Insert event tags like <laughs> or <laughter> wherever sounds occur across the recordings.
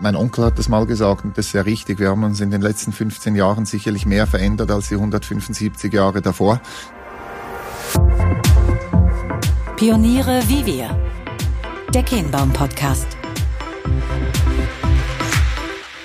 Mein Onkel hat das mal gesagt und das ist sehr richtig. Wir haben uns in den letzten 15 Jahren sicherlich mehr verändert als die 175 Jahre davor. Pioniere wie wir. Der Kehnbaum Podcast.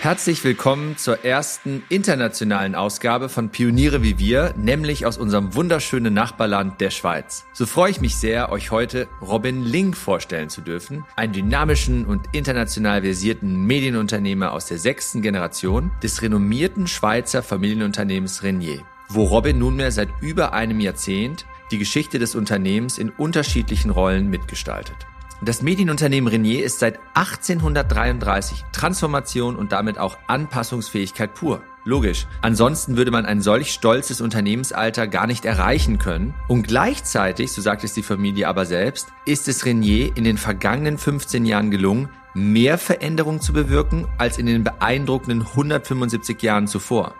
Herzlich willkommen zur ersten internationalen Ausgabe von Pioniere wie wir, nämlich aus unserem wunderschönen Nachbarland der Schweiz. So freue ich mich sehr, euch heute Robin Link vorstellen zu dürfen, einen dynamischen und international versierten Medienunternehmer aus der sechsten Generation des renommierten Schweizer Familienunternehmens Renier, wo Robin nunmehr seit über einem Jahrzehnt die Geschichte des Unternehmens in unterschiedlichen Rollen mitgestaltet. Das Medienunternehmen Renier ist seit 1833 Transformation und damit auch Anpassungsfähigkeit pur. Logisch. Ansonsten würde man ein solch stolzes Unternehmensalter gar nicht erreichen können. Und gleichzeitig, so sagt es die Familie aber selbst, ist es Renier in den vergangenen 15 Jahren gelungen, mehr Veränderung zu bewirken als in den beeindruckenden 175 Jahren zuvor.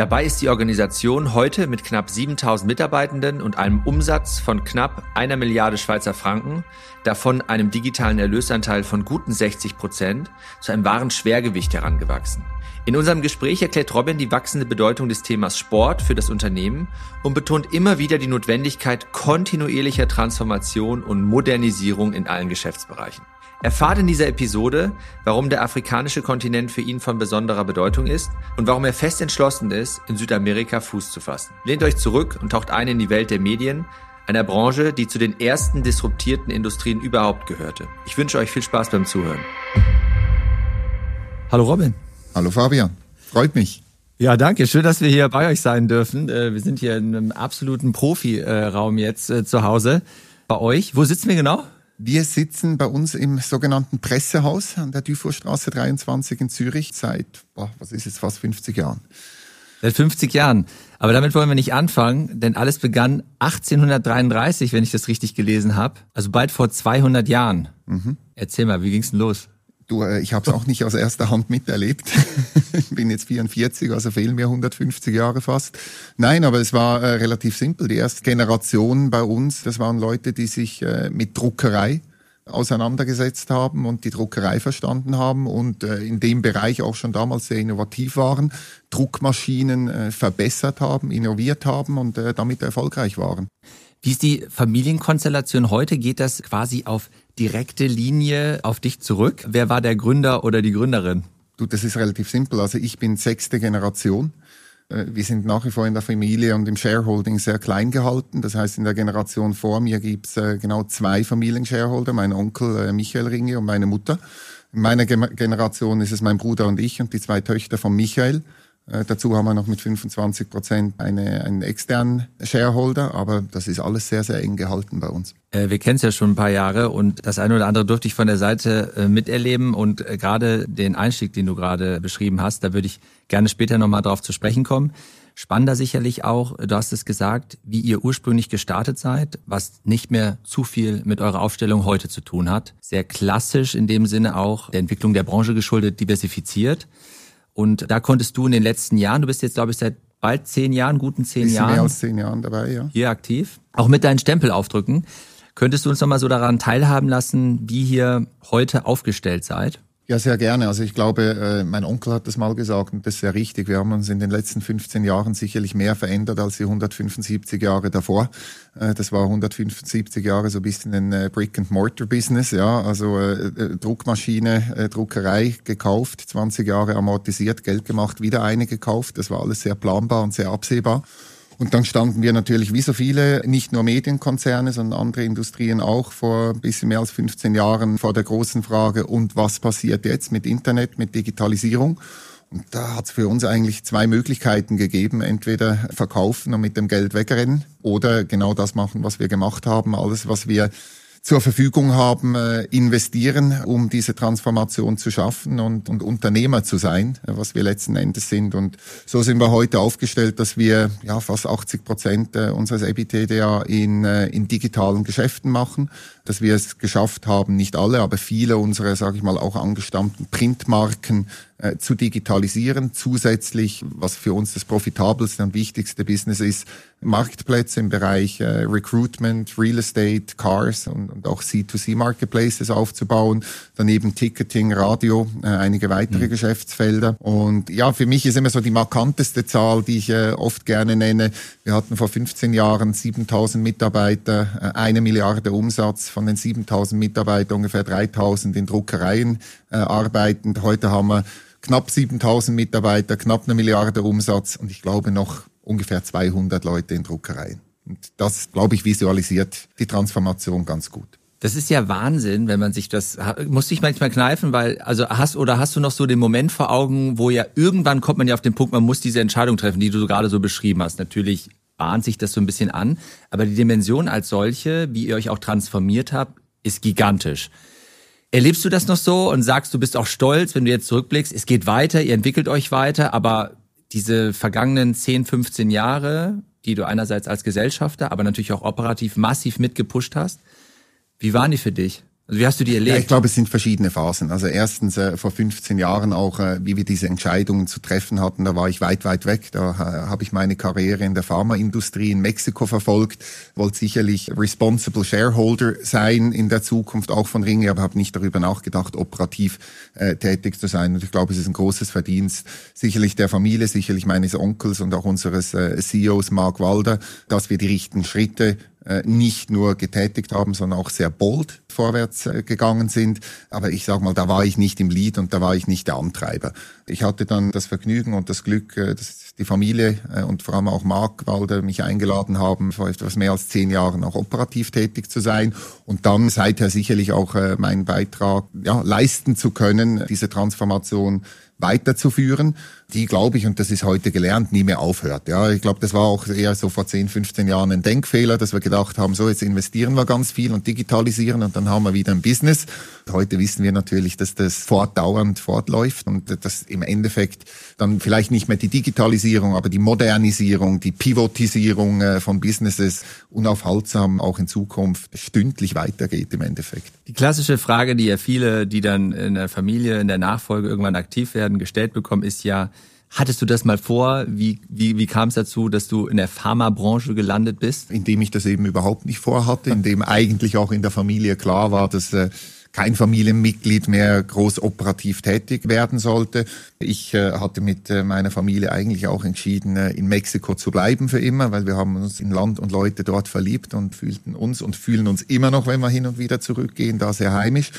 Dabei ist die Organisation heute mit knapp 7000 Mitarbeitenden und einem Umsatz von knapp einer Milliarde Schweizer Franken, davon einem digitalen Erlösanteil von guten 60 Prozent, zu einem wahren Schwergewicht herangewachsen. In unserem Gespräch erklärt Robin die wachsende Bedeutung des Themas Sport für das Unternehmen und betont immer wieder die Notwendigkeit kontinuierlicher Transformation und Modernisierung in allen Geschäftsbereichen. Erfahrt in dieser Episode, warum der afrikanische Kontinent für ihn von besonderer Bedeutung ist und warum er fest entschlossen ist, in Südamerika Fuß zu fassen. Lehnt euch zurück und taucht ein in die Welt der Medien, einer Branche, die zu den ersten disruptierten Industrien überhaupt gehörte. Ich wünsche euch viel Spaß beim Zuhören. Hallo Robin. Hallo Fabian. Freut mich. Ja, danke. Schön, dass wir hier bei euch sein dürfen. Äh, wir sind hier in einem absoluten Profi-Raum jetzt äh, zu Hause bei euch. Wo sitzen wir genau? Wir sitzen bei uns im sogenannten Pressehaus an der Dufourstraße 23 in Zürich seit, boah, was ist jetzt, fast 50 Jahren. Seit 50 Jahren. Aber damit wollen wir nicht anfangen, denn alles begann 1833, wenn ich das richtig gelesen habe. Also bald vor 200 Jahren. Mhm. Erzähl mal, wie ging's denn los? Du, äh, ich habe es auch nicht aus erster Hand miterlebt. <laughs> ich bin jetzt 44, also fehlen mir 150 Jahre fast. Nein, aber es war äh, relativ simpel. Die erste Generation bei uns, das waren Leute, die sich äh, mit Druckerei auseinandergesetzt haben und die Druckerei verstanden haben und äh, in dem Bereich auch schon damals sehr innovativ waren, Druckmaschinen äh, verbessert haben, innoviert haben und äh, damit erfolgreich waren. Wie ist die Familienkonstellation heute? Geht das quasi auf direkte Linie auf dich zurück? Wer war der Gründer oder die Gründerin? Du, das ist relativ simpel. Also ich bin sechste Generation. Äh, wir sind nach wie vor in der Familie und im Shareholding sehr klein gehalten. Das heißt, in der Generation vor mir gibt's äh, genau zwei Familienshareholder, mein Onkel äh, Michael Ringe und meine Mutter. In meiner Generation ist es mein Bruder und ich und die zwei Töchter von Michael. Äh, dazu haben wir noch mit 25 Prozent eine, einen externen Shareholder, aber das ist alles sehr, sehr eng gehalten bei uns. Äh, wir kennen es ja schon ein paar Jahre und das eine oder andere durfte ich von der Seite äh, miterleben und gerade den Einstieg, den du gerade beschrieben hast, da würde ich gerne später nochmal drauf zu sprechen kommen. Spannender sicherlich auch, du hast es gesagt, wie ihr ursprünglich gestartet seid, was nicht mehr zu viel mit eurer Aufstellung heute zu tun hat. Sehr klassisch in dem Sinne auch der Entwicklung der Branche geschuldet, diversifiziert. Und da konntest du in den letzten Jahren, du bist jetzt, glaube ich, seit bald zehn Jahren, guten zehn Bisschen Jahren. mehr als zehn Jahren dabei, ja. Hier aktiv. Auch mit deinen Stempel aufdrücken. Könntest du uns nochmal so daran teilhaben lassen, wie ihr heute aufgestellt seid? Ja, sehr gerne. Also ich glaube, äh, mein Onkel hat das mal gesagt und das ist sehr richtig. Wir haben uns in den letzten 15 Jahren sicherlich mehr verändert als die 175 Jahre davor. Äh, das war 175 Jahre so ein bisschen ein äh, Brick-and-Mortar-Business, ja, also Druckmaschine, Druckerei gekauft, 20 Jahre amortisiert, Geld gemacht, wieder eine gekauft. Das war alles sehr planbar und sehr absehbar. Und dann standen wir natürlich wie so viele, nicht nur Medienkonzerne, sondern andere Industrien auch vor ein bisschen mehr als 15 Jahren vor der großen Frage, und was passiert jetzt mit Internet, mit Digitalisierung? Und da hat es für uns eigentlich zwei Möglichkeiten gegeben. Entweder verkaufen und mit dem Geld wegrennen oder genau das machen, was wir gemacht haben. Alles, was wir zur Verfügung haben, äh, investieren, um diese Transformation zu schaffen und, und Unternehmer zu sein, äh, was wir letzten Endes sind. Und so sind wir heute aufgestellt, dass wir ja fast 80 Prozent äh, unseres EBITDA in, in digitalen Geschäften machen. Dass wir es geschafft haben, nicht alle, aber viele unserer, sage ich mal, auch angestammten Printmarken äh, zu digitalisieren. Zusätzlich, was für uns das profitabelste und wichtigste Business ist, Marktplätze im Bereich äh, Recruitment, Real Estate, Cars und, und auch C2C Marketplaces aufzubauen. Daneben Ticketing, Radio, äh, einige weitere mhm. Geschäftsfelder. Und ja, für mich ist immer so die markanteste Zahl, die ich äh, oft gerne nenne. Wir hatten vor 15 Jahren 7000 Mitarbeiter, äh, eine Milliarde Umsatz. Von den 7000 Mitarbeitern ungefähr 3000 in Druckereien äh, arbeitend. Heute haben wir knapp 7000 Mitarbeiter, knapp eine Milliarde Umsatz und ich glaube noch ungefähr 200 Leute in Druckereien. Und das, glaube ich, visualisiert die Transformation ganz gut. Das ist ja Wahnsinn, wenn man sich das muss ich manchmal kneifen, weil also hast oder hast du noch so den Moment vor Augen, wo ja irgendwann kommt man ja auf den Punkt, man muss diese Entscheidung treffen, die du gerade so beschrieben hast. Natürlich bahnt sich das so ein bisschen an, aber die Dimension als solche, wie ihr euch auch transformiert habt, ist gigantisch. Erlebst du das noch so und sagst, du bist auch stolz, wenn du jetzt zurückblickst, es geht weiter, ihr entwickelt euch weiter, aber diese vergangenen 10, 15 Jahre, die du einerseits als Gesellschafter, aber natürlich auch operativ massiv mitgepusht hast, wie waren die für dich? Also wie hast du die erlebt? Ja, ich glaube, es sind verschiedene Phasen. Also erstens äh, vor 15 Jahren auch, äh, wie wir diese Entscheidungen zu treffen hatten, da war ich weit, weit weg. Da äh, habe ich meine Karriere in der Pharmaindustrie in Mexiko verfolgt, wollte sicherlich responsible Shareholder sein in der Zukunft, auch von Ringe, aber habe nicht darüber nachgedacht, operativ äh, tätig zu sein. Und ich glaube, es ist ein großes Verdienst sicherlich der Familie, sicherlich meines Onkels und auch unseres äh, CEOs Mark Walder, dass wir die richtigen Schritte nicht nur getätigt haben, sondern auch sehr bold vorwärts äh, gegangen sind. Aber ich sage mal, da war ich nicht im Lead und da war ich nicht der Antreiber. Ich hatte dann das Vergnügen und das Glück, äh, dass die Familie und vor allem auch Mark Walder mich eingeladen haben, vor etwas mehr als zehn Jahren auch operativ tätig zu sein und dann seither sicherlich auch meinen Beitrag ja, leisten zu können, diese Transformation weiterzuführen, die, glaube ich, und das ist heute gelernt, nie mehr aufhört. Ja, ich glaube, das war auch eher so vor 10, 15 Jahren ein Denkfehler, dass wir gedacht haben, so jetzt investieren wir ganz viel und digitalisieren und dann haben wir wieder ein Business. Heute wissen wir natürlich, dass das fortdauernd fortläuft und dass im Endeffekt dann vielleicht nicht mehr die Digitalisierung, aber die Modernisierung, die Pivotisierung äh, von Businesses unaufhaltsam auch in Zukunft stündlich weitergeht im Endeffekt. Die klassische Frage, die ja viele, die dann in der Familie, in der Nachfolge irgendwann aktiv werden, gestellt bekommen, ist ja, Hattest du das mal vor? Wie, wie, wie kam es dazu, dass du in der Pharmabranche gelandet bist? Indem ich das eben überhaupt nicht vorhatte, indem eigentlich auch in der Familie klar war, dass äh, kein Familienmitglied mehr groß operativ tätig werden sollte. Ich äh, hatte mit äh, meiner Familie eigentlich auch entschieden, äh, in Mexiko zu bleiben für immer, weil wir haben uns in Land und Leute dort verliebt und fühlten uns und fühlen uns immer noch, wenn wir hin und wieder zurückgehen, da sehr heimisch.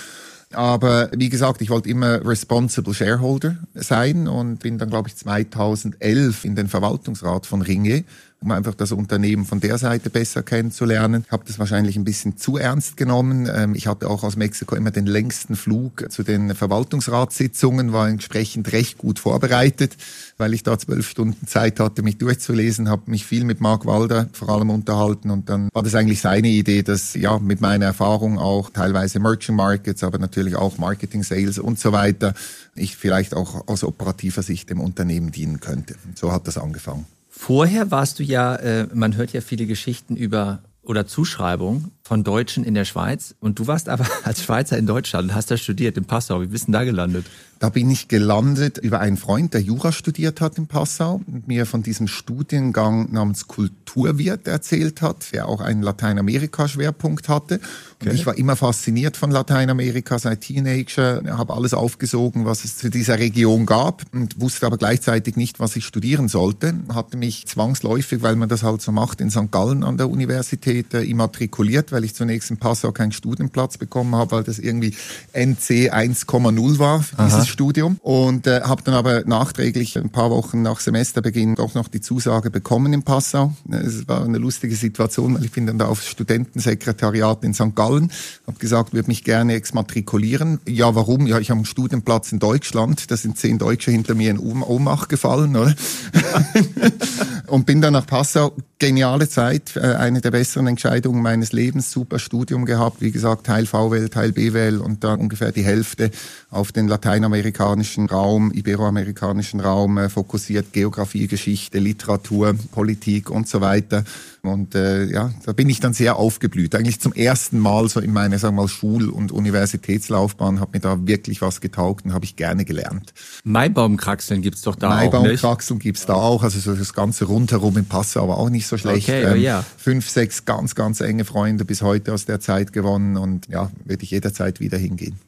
Aber wie gesagt, ich wollte immer responsible Shareholder sein und bin dann, glaube ich, 2011 in den Verwaltungsrat von Ringe um einfach das Unternehmen von der Seite besser kennenzulernen. Ich habe das wahrscheinlich ein bisschen zu ernst genommen. Ähm, ich hatte auch aus Mexiko immer den längsten Flug zu den Verwaltungsratssitzungen, war entsprechend recht gut vorbereitet, weil ich da zwölf Stunden Zeit hatte, mich durchzulesen, habe mich viel mit Mark Walder vor allem unterhalten und dann war das eigentlich seine Idee, dass ja mit meiner Erfahrung auch teilweise Merchant Markets, aber natürlich auch Marketing, Sales und so weiter, ich vielleicht auch aus operativer Sicht dem Unternehmen dienen könnte. Und so hat das angefangen. Vorher warst du ja, äh, man hört ja viele Geschichten über oder Zuschreibungen von Deutschen in der Schweiz. Und du warst aber <laughs> als Schweizer in Deutschland und hast da studiert, in Passau. Wie bist du da gelandet? Da bin ich gelandet über einen Freund, der Jura studiert hat in Passau und mir von diesem Studiengang namens Kulturwirt erzählt hat, der auch einen Lateinamerika-Schwerpunkt hatte. Und okay. ich war immer fasziniert von Lateinamerika seit Teenager, habe alles aufgesogen, was es zu dieser Region gab und wusste aber gleichzeitig nicht, was ich studieren sollte. Hatte mich zwangsläufig, weil man das halt so macht, in St. Gallen an der Universität äh, immatrikuliert, weil ich zunächst in Passau keinen Studienplatz bekommen habe, weil das irgendwie NC 1,0 war dieses Studium und äh, habe dann aber nachträglich ein paar Wochen nach Semesterbeginn doch noch die Zusage bekommen in Passau. Es war eine lustige Situation, weil ich bin dann da aufs Studentensekretariat in St. Gallen, habe gesagt, würde mich gerne exmatrikulieren. Ja, warum? Ja, ich habe einen Studienplatz in Deutschland, da sind zehn Deutsche hinter mir in Ohnmacht gefallen, oder? <laughs> und bin dann nach Passau. Geniale Zeit, äh, eine der besseren Entscheidungen meines Lebens super Studium gehabt. Wie gesagt, Teil VWL, Teil BWL und dann ungefähr die Hälfte auf den lateinamerikanischen Raum, iberoamerikanischen Raum äh, fokussiert. Geografie, Geschichte, Literatur, Politik und so weiter. Und äh, ja, da bin ich dann sehr aufgeblüht. Eigentlich zum ersten Mal so in meiner, sagen wir mal, Schul- und Universitätslaufbahn hat mir da wirklich was getaugt und habe ich gerne gelernt. Maibaumkraxeln gibt's doch da Maibaum auch? Maibaumkraxeln gibt's da auch. Also so das ganze rundherum im Passau, aber auch nicht so schlecht. Okay, oh ja. Fünf, sechs ganz, ganz enge Freunde bis heute aus der Zeit gewonnen und ja, würde ich jederzeit wieder hingehen.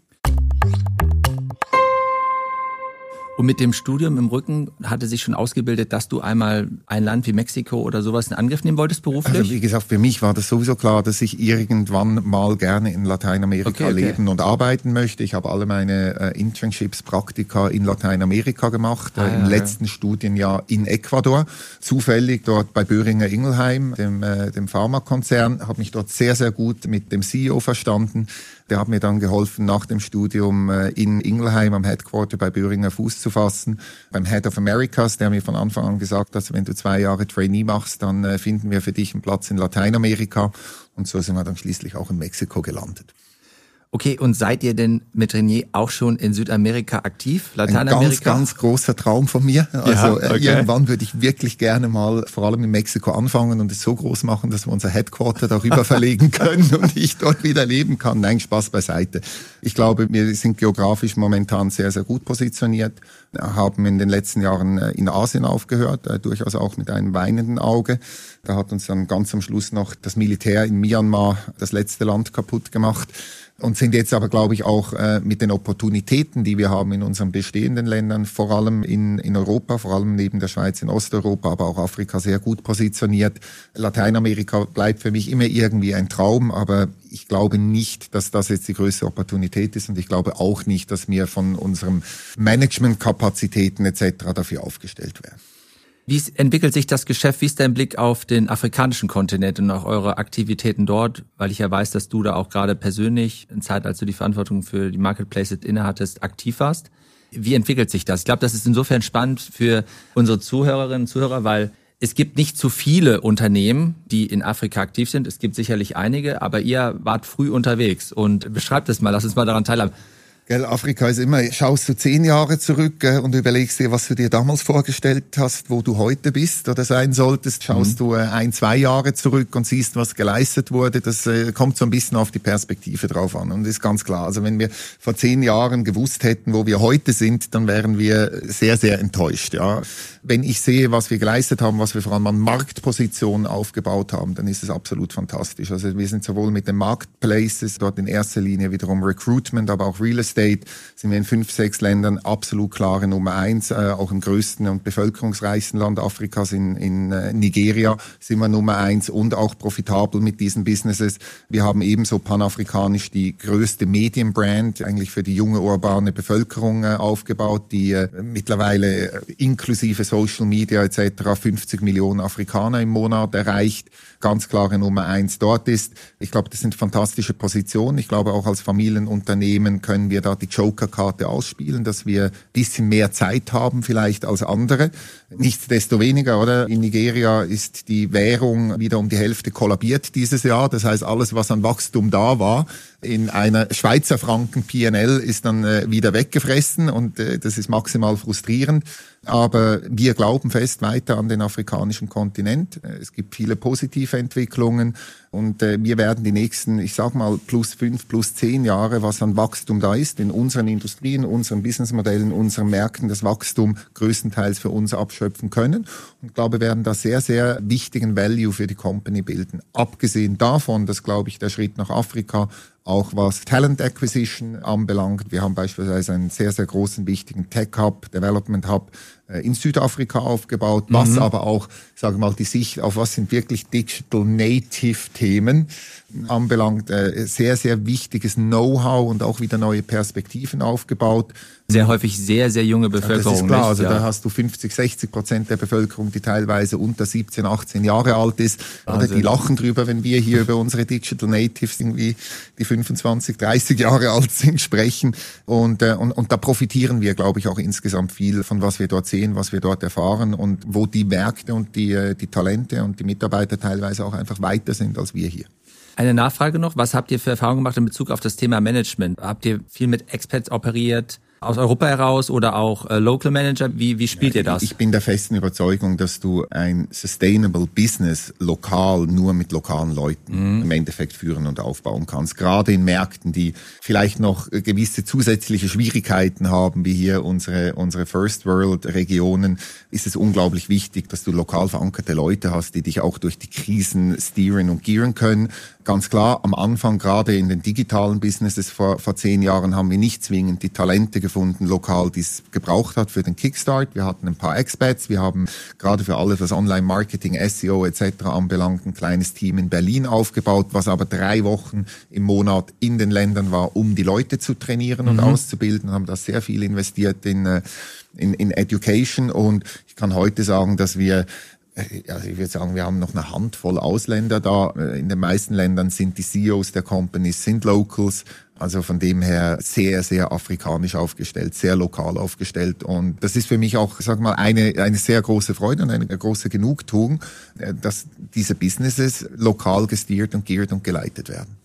Und mit dem Studium im Rücken hatte sich schon ausgebildet, dass du einmal ein Land wie Mexiko oder sowas in Angriff nehmen wolltest beruflich? Also wie gesagt, für mich war das sowieso klar, dass ich irgendwann mal gerne in Lateinamerika okay, okay. leben und arbeiten möchte. Ich habe alle meine äh, Internships, Praktika in Lateinamerika gemacht, ah, äh, im ja, letzten ja. Studienjahr in Ecuador. Zufällig dort bei Böhringer Ingelheim, dem, äh, dem Pharmakonzern, habe mich dort sehr, sehr gut mit dem CEO verstanden. Der hat mir dann geholfen, nach dem Studium äh, in Ingelheim am Headquarter bei Böhringer Fuß zu fassen. Beim Head of Americas, der mir von Anfang an gesagt hat, wenn du zwei Jahre Trainee machst, dann äh, finden wir für dich einen Platz in Lateinamerika. Und so sind wir dann schließlich auch in Mexiko gelandet. Okay, und seid ihr denn mit René auch schon in Südamerika aktiv? Lateinamerika? Ein ganz, ganz großer Traum von mir. Also ja, äh, okay. irgendwann würde ich wirklich gerne mal vor allem in Mexiko anfangen und es so groß machen, dass wir unser Headquarter darüber <laughs> verlegen können und ich dort wieder leben kann. Nein, Spaß beiseite. Ich glaube, wir sind geografisch momentan sehr, sehr gut positioniert, haben in den letzten Jahren äh, in Asien aufgehört, äh, durchaus auch mit einem weinenden Auge. Da hat uns dann ganz am Schluss noch das Militär in Myanmar das letzte Land kaputt gemacht und sind jetzt aber, glaube ich, auch äh, mit den Opportunitäten, die wir haben in unseren bestehenden Ländern, vor allem in, in Europa, vor allem neben der Schweiz in Osteuropa, aber auch Afrika sehr gut positioniert. Lateinamerika bleibt für mich immer irgendwie ein Traum, aber ich glaube nicht, dass das jetzt die größte Opportunität ist und ich glaube auch nicht, dass wir von unseren Managementkapazitäten etc. dafür aufgestellt werden. Wie entwickelt sich das Geschäft? Wie ist dein Blick auf den afrikanischen Kontinent und auch eure Aktivitäten dort? Weil ich ja weiß, dass du da auch gerade persönlich in Zeit, als du die Verantwortung für die Marketplaces innehattest, aktiv warst. Wie entwickelt sich das? Ich glaube, das ist insofern spannend für unsere Zuhörerinnen und Zuhörer, weil es gibt nicht zu viele Unternehmen, die in Afrika aktiv sind. Es gibt sicherlich einige, aber ihr wart früh unterwegs und beschreibt es mal, lass uns mal daran teilhaben. Gell, Afrika ist immer, schaust du zehn Jahre zurück gell, und überlegst dir, was du dir damals vorgestellt hast, wo du heute bist oder sein solltest. Schaust mhm. du äh, ein, zwei Jahre zurück und siehst, was geleistet wurde. Das äh, kommt so ein bisschen auf die Perspektive drauf an und ist ganz klar. Also wenn wir vor zehn Jahren gewusst hätten, wo wir heute sind, dann wären wir sehr, sehr enttäuscht. Ja. Wenn ich sehe, was wir geleistet haben, was wir vor allem an Marktpositionen aufgebaut haben, dann ist es absolut fantastisch. Also wir sind sowohl mit den Marketplaces, dort in erster Linie wiederum Recruitment, aber auch Real Estate, State sind wir in fünf, sechs Ländern absolut klare Nummer eins. Äh, auch im größten und bevölkerungsreichsten Land Afrikas, in, in äh, Nigeria, sind wir Nummer eins und auch profitabel mit diesen Businesses. Wir haben ebenso panafrikanisch die größte Medienbrand eigentlich für die junge urbane Bevölkerung äh, aufgebaut, die äh, mittlerweile äh, inklusive Social Media etc. 50 Millionen Afrikaner im Monat erreicht ganz klare Nummer eins dort ist. Ich glaube, das sind fantastische Positionen. Ich glaube, auch als Familienunternehmen können wir da die Joker-Karte ausspielen, dass wir bisschen mehr Zeit haben vielleicht als andere. Nichtsdestoweniger, oder? In Nigeria ist die Währung wieder um die Hälfte kollabiert dieses Jahr. Das heißt, alles, was an Wachstum da war, in einer Schweizer Franken PNL ist dann äh, wieder weggefressen und äh, das ist maximal frustrierend. Aber wir glauben fest weiter an den afrikanischen Kontinent. Es gibt viele positive Entwicklungen und äh, wir werden die nächsten, ich sag mal, plus fünf, plus zehn Jahre, was an Wachstum da ist, in unseren Industrien, unseren Businessmodellen, unseren Märkten, das Wachstum größtenteils für uns abschöpfen können. Und glaube, werden da sehr, sehr wichtigen Value für die Company bilden. Abgesehen davon, dass, glaube ich, der Schritt nach Afrika auch was Talent Acquisition anbelangt. Wir haben beispielsweise einen sehr, sehr großen, wichtigen Tech Hub, Development Hub äh, in Südafrika aufgebaut, was mhm. aber auch, sage mal, die Sicht auf was sind wirklich Digital Native Themen anbelangt, äh, sehr, sehr wichtiges Know-how und auch wieder neue Perspektiven aufgebaut. Sehr häufig sehr, sehr junge Bevölkerung. das ist klar, also ja. da hast du 50, 60 Prozent der Bevölkerung, die teilweise unter 17, 18 Jahre alt ist. Oder die lachen drüber, wenn wir hier über unsere Digital Natives irgendwie, die 25, 30 Jahre alt sind, sprechen. Und, äh, und, und da profitieren wir, glaube ich, auch insgesamt viel von was wir dort sehen, was wir dort erfahren und wo die Märkte und die, äh, die Talente und die Mitarbeiter teilweise auch einfach weiter sind als wir hier. Eine Nachfrage noch, was habt ihr für Erfahrungen gemacht in Bezug auf das Thema Management? Habt ihr viel mit Expats operiert? Aus Europa heraus oder auch äh, Local Manager? Wie, wie spielt ja, ihr das? Ich bin der festen Überzeugung, dass du ein Sustainable Business lokal nur mit lokalen Leuten mhm. im Endeffekt führen und aufbauen kannst. Gerade in Märkten, die vielleicht noch gewisse zusätzliche Schwierigkeiten haben, wie hier unsere, unsere First World Regionen, ist es unglaublich wichtig, dass du lokal verankerte Leute hast, die dich auch durch die Krisen steeren und gearen können. Ganz klar, am Anfang, gerade in den digitalen Businesses vor, vor zehn Jahren, haben wir nicht zwingend die Talente gefunden, lokal, die es gebraucht hat für den Kickstart. Wir hatten ein paar Expats. Wir haben gerade für alles, was Online-Marketing, SEO etc. anbelangt, ein kleines Team in Berlin aufgebaut, was aber drei Wochen im Monat in den Ländern war, um die Leute zu trainieren und mhm. auszubilden. Wir haben da sehr viel investiert in, äh, in, in Education und ich kann heute sagen, dass wir also ich würde sagen, wir haben noch eine Handvoll Ausländer da. In den meisten Ländern sind die CEOs der Companies, sind Locals. Also von dem her sehr, sehr afrikanisch aufgestellt, sehr lokal aufgestellt. Und das ist für mich auch, sag mal, eine, eine sehr große Freude und eine große Genugtuung, äh, dass diese Businesses lokal gesteert und geared und geleitet werden.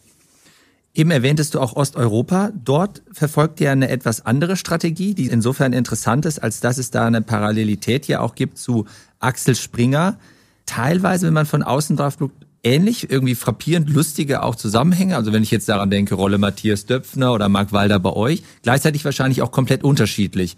Eben erwähntest du auch Osteuropa. Dort verfolgt ihr eine etwas andere Strategie, die insofern interessant ist, als dass es da eine Parallelität ja auch gibt zu Axel Springer. Teilweise, wenn man von außen drauf guckt, ähnlich, irgendwie frappierend lustige auch Zusammenhänge. Also wenn ich jetzt daran denke, Rolle Matthias Döpfner oder Marc Walder bei euch, gleichzeitig wahrscheinlich auch komplett unterschiedlich.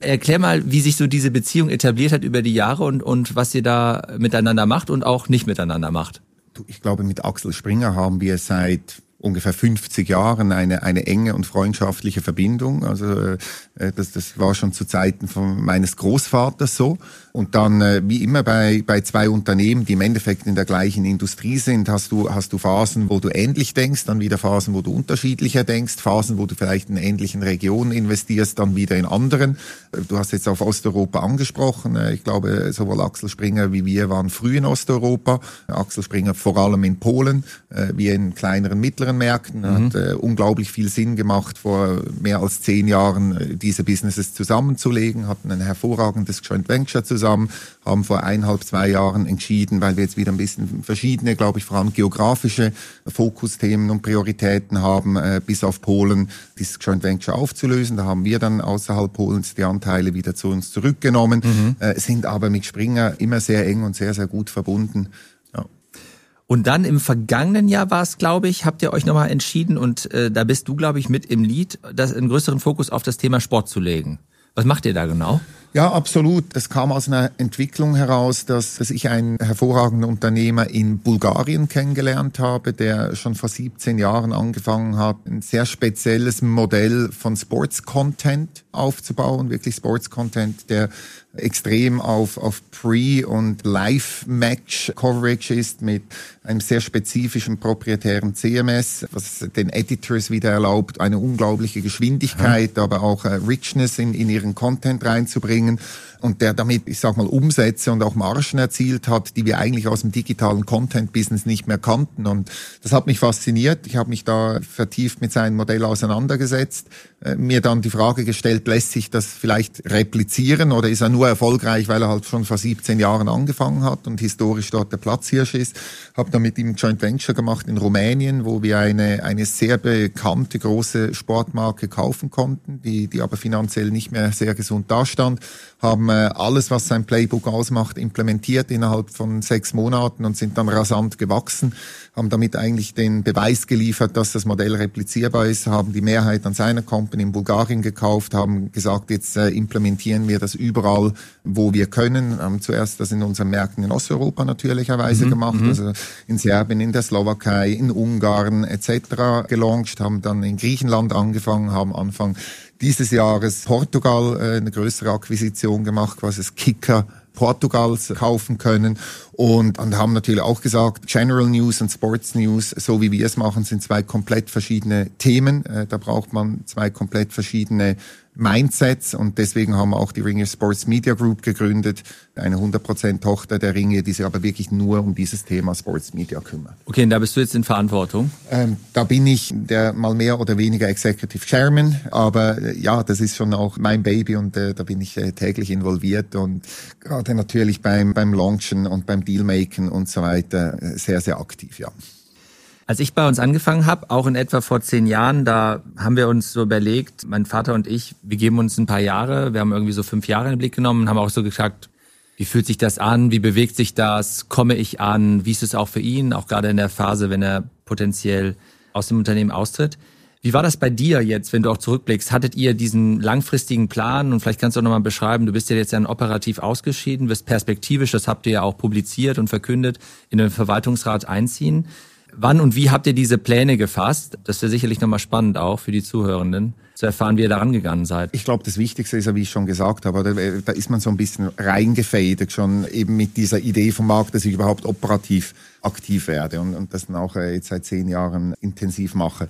Erklär mal, wie sich so diese Beziehung etabliert hat über die Jahre und, und was ihr da miteinander macht und auch nicht miteinander macht. Ich glaube, mit Axel Springer haben wir seit ungefähr 50 Jahren eine, eine enge und freundschaftliche Verbindung. Also äh, das, das war schon zu Zeiten von meines Großvaters so. Und dann, äh, wie immer bei, bei zwei Unternehmen, die im Endeffekt in der gleichen Industrie sind, hast du, hast du Phasen, wo du ähnlich denkst, dann wieder Phasen, wo du unterschiedlicher denkst, Phasen, wo du vielleicht in ähnlichen Regionen investierst, dann wieder in anderen. Äh, du hast jetzt auf Osteuropa angesprochen. Äh, ich glaube, sowohl Axel Springer wie wir waren früh in Osteuropa. Axel Springer vor allem in Polen, wie in kleineren, mittleren Märkten. Mhm. Hat äh, unglaublich viel Sinn gemacht, vor mehr als zehn Jahren diese Businesses zusammenzulegen, hatten ein hervorragendes Joint Venture zusammen zusammen, haben vor eineinhalb, zwei Jahren entschieden, weil wir jetzt wieder ein bisschen verschiedene, glaube ich, vor allem geografische Fokusthemen und Prioritäten haben, äh, bis auf Polen dieses Joint Venture aufzulösen. Da haben wir dann außerhalb Polens die Anteile wieder zu uns zurückgenommen, mhm. äh, sind aber mit Springer immer sehr eng und sehr, sehr gut verbunden. Und dann im vergangenen Jahr war es, glaube ich, habt ihr euch nochmal entschieden und äh, da bist du, glaube ich, mit im Lied, das einen größeren Fokus auf das Thema Sport zu legen. Was macht ihr da genau? Ja, absolut. Es kam aus einer Entwicklung heraus, dass, dass ich einen hervorragenden Unternehmer in Bulgarien kennengelernt habe, der schon vor 17 Jahren angefangen hat, ein sehr spezielles Modell von Sports Content aufzubauen, wirklich Sports Content, der extrem auf, auf Pre- und Live-Match-Coverage ist mit einem sehr spezifischen proprietären CMS, was den Editors wieder erlaubt, eine unglaubliche Geschwindigkeit, ja. aber auch äh, Richness in, in ihren Content reinzubringen und der damit, ich sag mal, Umsätze und auch Margen erzielt hat, die wir eigentlich aus dem digitalen Content-Business nicht mehr kannten. Und das hat mich fasziniert. Ich habe mich da vertieft mit seinem Modell auseinandergesetzt, äh, mir dann die Frage gestellt, lässt sich das vielleicht replizieren oder ist er nur erfolgreich, weil er halt schon vor 17 Jahren angefangen hat und historisch dort der Platzhirsch ist. Habe dann mit ihm Joint Venture gemacht in Rumänien, wo wir eine, eine sehr bekannte große Sportmarke kaufen konnten, die, die aber finanziell nicht mehr sehr gesund dastand haben äh, alles, was sein Playbook ausmacht, implementiert innerhalb von sechs Monaten und sind dann rasant gewachsen, haben damit eigentlich den Beweis geliefert, dass das Modell replizierbar ist, haben die Mehrheit an seiner Company in Bulgarien gekauft, haben gesagt, jetzt äh, implementieren wir das überall, wo wir können. Haben zuerst das in unseren Märkten in Osteuropa natürlicherweise mhm, gemacht, mhm. also in Serbien, in der Slowakei, in Ungarn etc. gelauncht, haben dann in Griechenland angefangen, haben Anfang dieses Jahres Portugal äh, eine größere Akquisition gemacht, quasi das Kicker Portugals kaufen können und, und haben natürlich auch gesagt, General News und Sports News, so wie wir es machen, sind zwei komplett verschiedene Themen. Äh, da braucht man zwei komplett verschiedene Mindsets und deswegen haben wir auch die Ringer Sports Media Group gegründet, eine 100% Tochter der Ringe, die sich aber wirklich nur um dieses Thema Sports Media kümmert. Okay, und da bist du jetzt in Verantwortung? Ähm, da bin ich der mal mehr oder weniger Executive Chairman, aber äh, ja, das ist schon auch mein Baby und äh, da bin ich äh, täglich involviert und gerade natürlich beim, beim Launchen und beim Dealmaken und so weiter äh, sehr, sehr aktiv, ja. Als ich bei uns angefangen habe, auch in etwa vor zehn Jahren, da haben wir uns so überlegt, mein Vater und ich, wir geben uns ein paar Jahre, wir haben irgendwie so fünf Jahre in den Blick genommen und haben auch so gesagt, wie fühlt sich das an, wie bewegt sich das, komme ich an, wie ist es auch für ihn, auch gerade in der Phase, wenn er potenziell aus dem Unternehmen austritt. Wie war das bei dir jetzt, wenn du auch zurückblickst? Hattet ihr diesen langfristigen Plan und vielleicht kannst du auch nochmal beschreiben, du bist ja jetzt ja operativ ausgeschieden, wirst perspektivisch, das habt ihr ja auch publiziert und verkündet, in den Verwaltungsrat einziehen. Wann und wie habt ihr diese Pläne gefasst? Das wäre sicherlich nochmal spannend auch für die Zuhörenden zu erfahren, wie ihr da rangegangen seid. Ich glaube, das Wichtigste ist ja, wie ich schon gesagt habe, da, da ist man so ein bisschen reingefadet schon eben mit dieser Idee vom Markt, dass ich überhaupt operativ aktiv werde und, und das dann auch äh, jetzt seit zehn Jahren intensiv mache.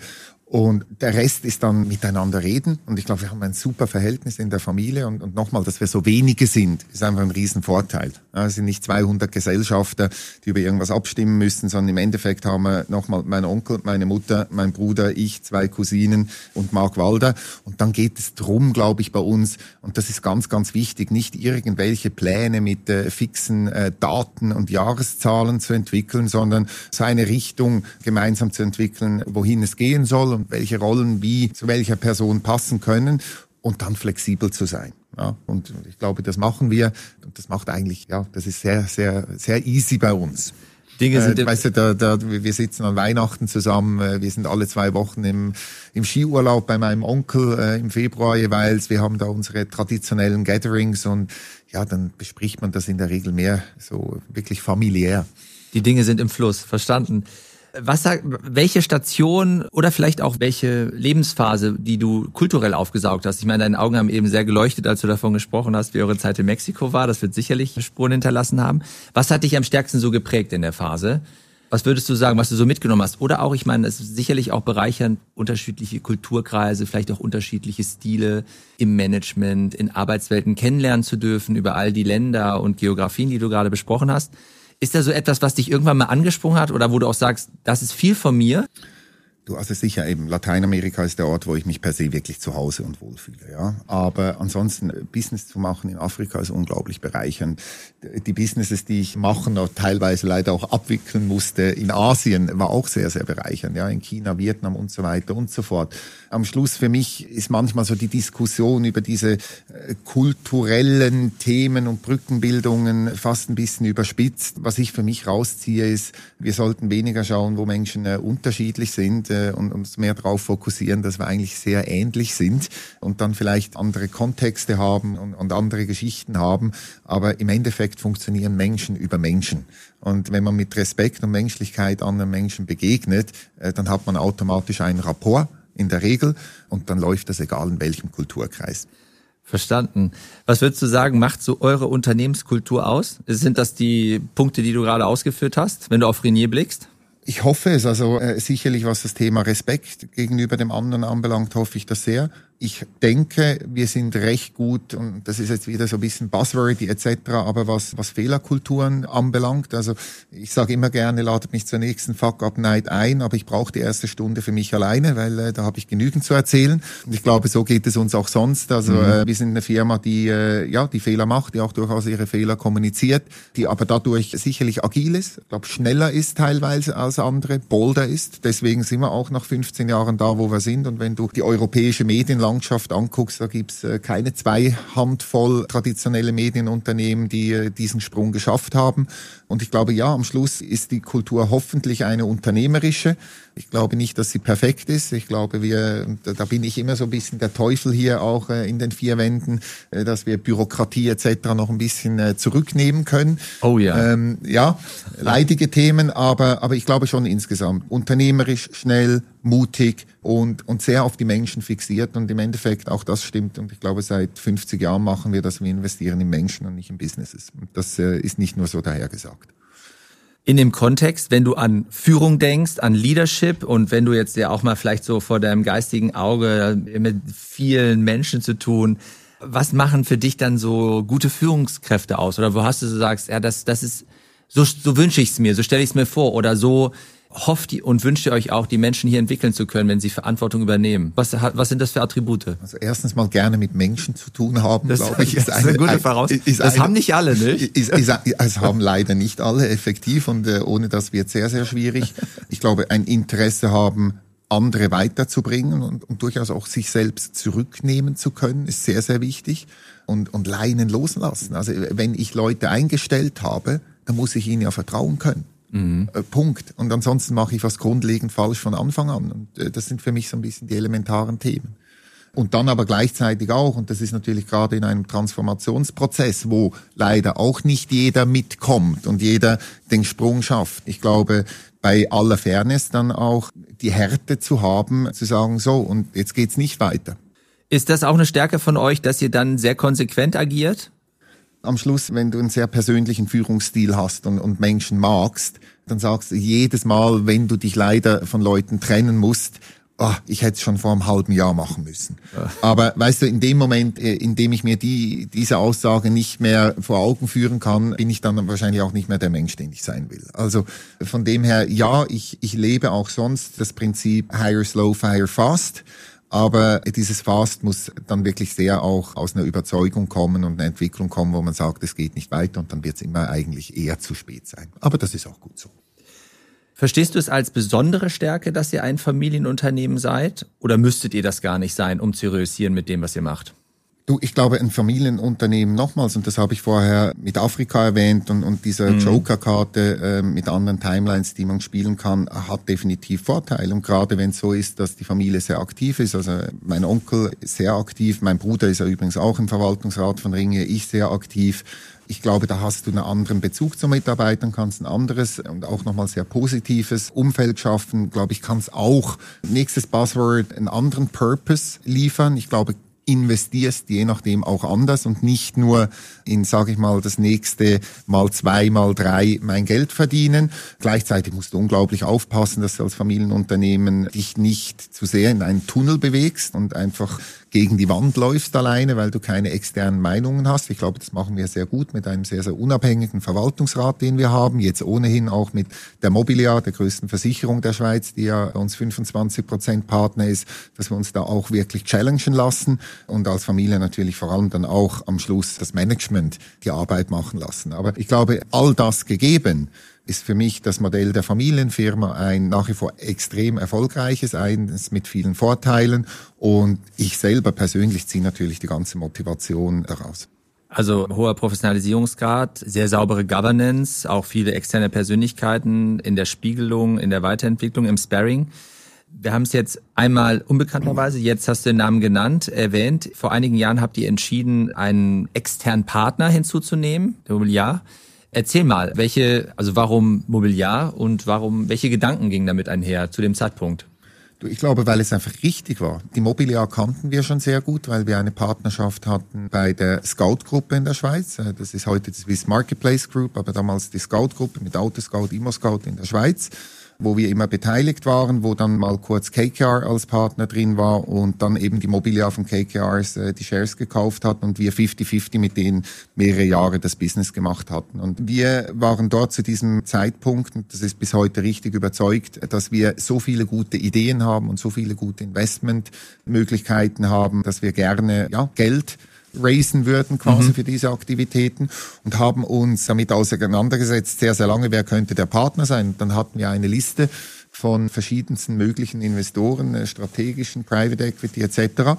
Und der Rest ist dann miteinander reden. Und ich glaube, wir haben ein super Verhältnis in der Familie. Und, und nochmal, dass wir so wenige sind, ist einfach ein Riesenvorteil. Es sind nicht 200 Gesellschafter, die über irgendwas abstimmen müssen, sondern im Endeffekt haben wir nochmal mein Onkel, meine Mutter, mein Bruder, ich, zwei Cousinen und Mark Walder. Und dann geht es drum, glaube ich, bei uns, und das ist ganz, ganz wichtig, nicht irgendwelche Pläne mit äh, fixen äh, Daten und Jahreszahlen zu entwickeln, sondern so eine Richtung gemeinsam zu entwickeln, wohin es gehen soll und welche Rollen wie zu welcher Person passen können und dann flexibel zu sein. Ja, und ich glaube, das machen wir und das macht eigentlich, ja, das ist sehr, sehr, sehr easy bei uns. Dinge sind äh, weißt du, da, da, wir sitzen an Weihnachten zusammen, äh, wir sind alle zwei Wochen im, im Skiurlaub bei meinem Onkel äh, im Februar jeweils, wir haben da unsere traditionellen Gatherings und ja, dann bespricht man das in der Regel mehr so wirklich familiär. Die Dinge sind im Fluss, verstanden. Was welche Station oder vielleicht auch welche Lebensphase, die du kulturell aufgesaugt hast? Ich meine, deine Augen haben eben sehr geleuchtet, als du davon gesprochen hast, wie eure Zeit in Mexiko war. Das wird sicherlich Spuren hinterlassen haben. Was hat dich am stärksten so geprägt in der Phase? Was würdest du sagen, was du so mitgenommen hast? Oder auch, ich meine, es ist sicherlich auch bereichernd, unterschiedliche Kulturkreise, vielleicht auch unterschiedliche Stile im Management, in Arbeitswelten kennenlernen zu dürfen, über all die Länder und Geografien, die du gerade besprochen hast. Ist da so etwas, was dich irgendwann mal angesprungen hat oder wo du auch sagst, das ist viel von mir? Du, also sicher eben, Lateinamerika ist der Ort, wo ich mich per se wirklich zu Hause und wohlfühle, ja. Aber ansonsten, Business zu machen in Afrika ist unglaublich bereichernd. Die Businesses, die ich machen, und teilweise leider auch abwickeln musste in Asien, war auch sehr, sehr bereichernd, ja. In China, Vietnam und so weiter und so fort. Am Schluss für mich ist manchmal so die Diskussion über diese äh, kulturellen Themen und Brückenbildungen fast ein bisschen überspitzt. Was ich für mich rausziehe, ist, wir sollten weniger schauen, wo Menschen äh, unterschiedlich sind und uns mehr darauf fokussieren, dass wir eigentlich sehr ähnlich sind und dann vielleicht andere Kontexte haben und, und andere Geschichten haben. Aber im Endeffekt funktionieren Menschen über Menschen. Und wenn man mit Respekt und Menschlichkeit anderen Menschen begegnet, äh, dann hat man automatisch einen Rapport in der Regel und dann läuft das egal in welchem Kulturkreis. Verstanden. Was würdest du sagen, macht so eure Unternehmenskultur aus? Sind das die Punkte, die du gerade ausgeführt hast, wenn du auf Renier blickst? Ich hoffe es. Also äh, sicherlich, was das Thema Respekt gegenüber dem anderen anbelangt, hoffe ich das sehr ich denke, wir sind recht gut, und das ist jetzt wieder so ein bisschen Buzzwordy etc., aber was, was Fehlerkulturen anbelangt, also ich sage immer gerne, ladet mich zur nächsten Fuck-Up-Night ein, aber ich brauche die erste Stunde für mich alleine, weil äh, da habe ich genügend zu erzählen. Und ich glaube, so geht es uns auch sonst. Also mhm. äh, wir sind eine Firma, die äh, ja die Fehler macht, die auch durchaus ihre Fehler kommuniziert, die aber dadurch sicherlich agil ist, ich glaube schneller ist teilweise als andere, bolder ist. Deswegen sind wir auch nach 15 Jahren da, wo wir sind. Und wenn du die europäische Medienlandschaft Landschaft anguckst, da gibt's äh, keine zwei Handvoll traditionelle Medienunternehmen, die äh, diesen Sprung geschafft haben. Und ich glaube, ja, am Schluss ist die Kultur hoffentlich eine unternehmerische. Ich glaube nicht, dass sie perfekt ist. Ich glaube, wir, da bin ich immer so ein bisschen der Teufel hier auch äh, in den vier Wänden, dass wir Bürokratie etc. noch ein bisschen zurücknehmen können. Oh ja. Ähm, ja, leidige Themen, aber, aber ich glaube schon insgesamt unternehmerisch, schnell, mutig und, und sehr auf die Menschen fixiert. Und im Endeffekt auch das stimmt. Und ich glaube, seit 50 Jahren machen wir das. Wir investieren in Menschen und nicht in Businesses. Und das äh, ist nicht nur so dahergesagt. In dem Kontext, wenn du an Führung denkst, an Leadership und wenn du jetzt ja auch mal vielleicht so vor deinem geistigen Auge mit vielen Menschen zu tun, was machen für dich dann so gute Führungskräfte aus? Oder wo hast du so sagst, ja, das, das ist, so, so wünsche ich es mir, so stelle ich es mir vor oder so hofft ihr und wünscht ihr euch auch, die Menschen hier entwickeln zu können, wenn sie Verantwortung übernehmen? Was, was sind das für Attribute? Also erstens mal gerne mit Menschen zu tun haben, glaube ich. <laughs> Ist, ist eine, eine gute Voraussetzung. Das eine, haben nicht alle, nicht? <laughs> Ist, ist, es haben leider nicht alle effektiv und äh, ohne das wird sehr, sehr schwierig. Ich glaube, ein Interesse haben, andere weiterzubringen und, und durchaus auch sich selbst zurücknehmen zu können, ist sehr, sehr wichtig. Und, und Leinen loslassen. Also wenn ich Leute eingestellt habe, dann muss ich ihnen ja vertrauen können. Mhm. Äh, Punkt. Und ansonsten mache ich was grundlegend falsch von Anfang an. Und äh, das sind für mich so ein bisschen die elementaren Themen. Und dann aber gleichzeitig auch, und das ist natürlich gerade in einem Transformationsprozess, wo leider auch nicht jeder mitkommt und jeder den Sprung schafft. Ich glaube, bei aller Fairness dann auch die Härte zu haben, zu sagen, so, und jetzt geht's nicht weiter. Ist das auch eine Stärke von euch, dass ihr dann sehr konsequent agiert? Am Schluss, wenn du einen sehr persönlichen Führungsstil hast und, und Menschen magst, dann sagst du jedes Mal, wenn du dich leider von Leuten trennen musst, oh, ich hätte es schon vor einem halben Jahr machen müssen. Ja. Aber weißt du, in dem Moment, äh, in dem ich mir die, diese Aussage nicht mehr vor Augen führen kann, bin ich dann wahrscheinlich auch nicht mehr der Mensch, den ich sein will. Also von dem her, ja, ich, ich lebe auch sonst das Prinzip hire slow, fire fast. Aber dieses Fast muss dann wirklich sehr auch aus einer Überzeugung kommen und einer Entwicklung kommen, wo man sagt, es geht nicht weiter und dann wird es immer eigentlich eher zu spät sein. Aber das ist auch gut so. Verstehst du es als besondere Stärke, dass ihr ein Familienunternehmen seid? Oder müsstet ihr das gar nicht sein, um zu realisieren mit dem, was ihr macht? Du, ich glaube, ein Familienunternehmen nochmals, und das habe ich vorher mit Afrika erwähnt und, und dieser mhm. Joker-Karte äh, mit anderen Timelines, die man spielen kann, hat definitiv Vorteile. Und gerade wenn es so ist, dass die Familie sehr aktiv ist, also mein Onkel ist sehr aktiv, mein Bruder ist ja übrigens auch im Verwaltungsrat von Ringe, ich sehr aktiv. Ich glaube, da hast du einen anderen Bezug zu Mitarbeitern, kannst ein anderes und auch nochmal sehr positives Umfeld schaffen. Glaube ich, kann es auch, nächstes Buzzword, einen anderen Purpose liefern. Ich glaube, investierst, je nachdem auch anders und nicht nur in, sage ich mal, das nächste mal zwei, mal drei mein Geld verdienen. Gleichzeitig musst du unglaublich aufpassen, dass du als Familienunternehmen dich nicht zu sehr in einen Tunnel bewegst und einfach gegen die Wand läufst alleine, weil du keine externen Meinungen hast. Ich glaube, das machen wir sehr gut mit einem sehr, sehr unabhängigen Verwaltungsrat, den wir haben. Jetzt ohnehin auch mit der Mobiliar, der größten Versicherung der Schweiz, die ja uns 25 Prozent Partner ist, dass wir uns da auch wirklich challengen lassen und als Familie natürlich vor allem dann auch am Schluss das Management die Arbeit machen lassen. Aber ich glaube, all das gegeben, ist für mich das Modell der Familienfirma ein nach wie vor extrem erfolgreiches, eines mit vielen Vorteilen. Und ich selber persönlich ziehe natürlich die ganze Motivation daraus. Also hoher Professionalisierungsgrad, sehr saubere Governance, auch viele externe Persönlichkeiten in der Spiegelung, in der Weiterentwicklung, im Sparring. Wir haben es jetzt einmal unbekannterweise, jetzt hast du den Namen genannt, erwähnt. Vor einigen Jahren habt ihr entschieden, einen externen Partner hinzuzunehmen, der Mobiliar. Erzähl mal, welche, also warum Mobiliar und warum, welche Gedanken gingen damit einher zu dem Zeitpunkt? Ich glaube, weil es einfach richtig war. Die Mobiliar kannten wir schon sehr gut, weil wir eine Partnerschaft hatten bei der Scout-Gruppe in der Schweiz. Äh, das ist heute die Swiss Marketplace Group, aber damals die Scout-Gruppe mit Autoscout, Immo-Scout in der Schweiz wo wir immer beteiligt waren, wo dann mal kurz KKR als Partner drin war und dann eben die Mobiliar von KKRs äh, die Shares gekauft hat und wir 50-50 mit denen mehrere Jahre das Business gemacht hatten. Und wir waren dort zu diesem Zeitpunkt, und das ist bis heute richtig überzeugt, dass wir so viele gute Ideen haben und so viele gute Investmentmöglichkeiten haben, dass wir gerne ja, Geld raisen würden quasi mhm. für diese Aktivitäten und haben uns damit auseinandergesetzt, sehr, sehr lange, wer könnte der Partner sein. Und dann hatten wir eine Liste von verschiedensten möglichen Investoren, äh, strategischen, Private Equity etc.